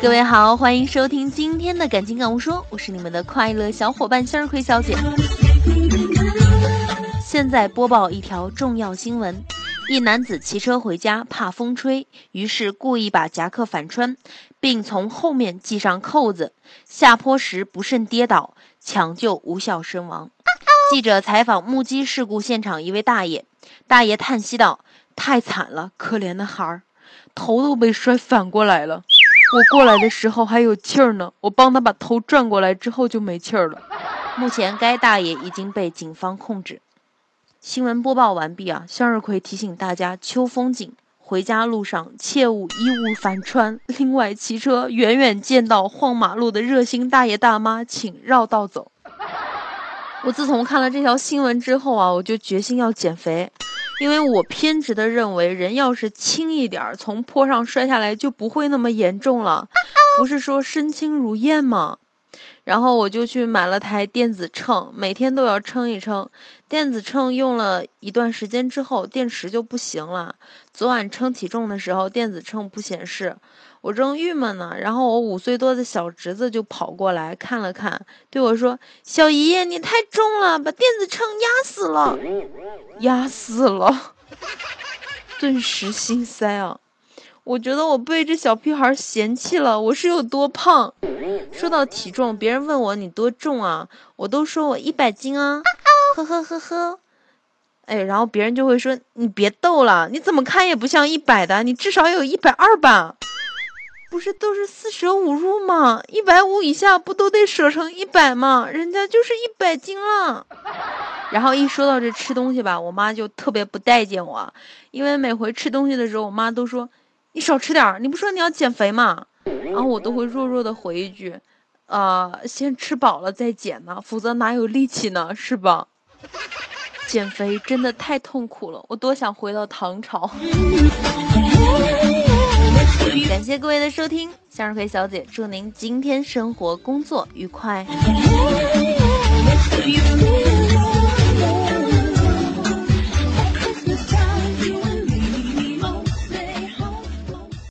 各位好，欢迎收听今天的《感情感悟说》，我是你们的快乐小伙伴向日葵小姐。现在播报一条重要新闻：一男子骑车回家，怕风吹，于是故意把夹克反穿，并从后面系上扣子。下坡时不慎跌倒，抢救无效身亡。记者采访目击事故现场一位大爷，大爷叹息道：“太惨了，可怜的孩儿，头都被摔反过来了。我过来的时候还有气儿呢，我帮他把头转过来之后就没气儿了。”目前，该大爷已经被警方控制。新闻播报完毕啊！向日葵提醒大家：秋风景，回家路上切勿衣物反穿。另外，骑车远远见到晃马路的热心大爷大妈，请绕道走。我自从看了这条新闻之后啊，我就决心要减肥，因为我偏执的认为，人要是轻一点，从坡上摔下来就不会那么严重了。不是说身轻如燕吗？然后我就去买了台电子秤，每天都要称一称。电子秤用了一段时间之后，电池就不行了。昨晚称体重的时候，电子秤不显示。我正郁闷呢，然后我五岁多的小侄子就跑过来看了看，对我说：“小姨，你太重了，把电子秤压死了，压死了。”顿时心塞啊！我觉得我被这小屁孩嫌弃了，我是有多胖？说到体重，别人问我你多重啊，我都说我一百斤啊，呵呵呵呵。哎，然后别人就会说你别逗了，你怎么看也不像一百的，你至少有一百二吧。不是都是四舍五入吗？一百五以下不都得舍成一百吗？人家就是一百斤了。然后一说到这吃东西吧，我妈就特别不待见我，因为每回吃东西的时候，我妈都说你少吃点儿，你不说你要减肥吗？然后我都会弱弱的回一句，呃，先吃饱了再减呢，否则哪有力气呢？是吧？减肥真的太痛苦了，我多想回到唐朝。感谢各位的收听，向日葵小姐祝您今天生活工作愉快。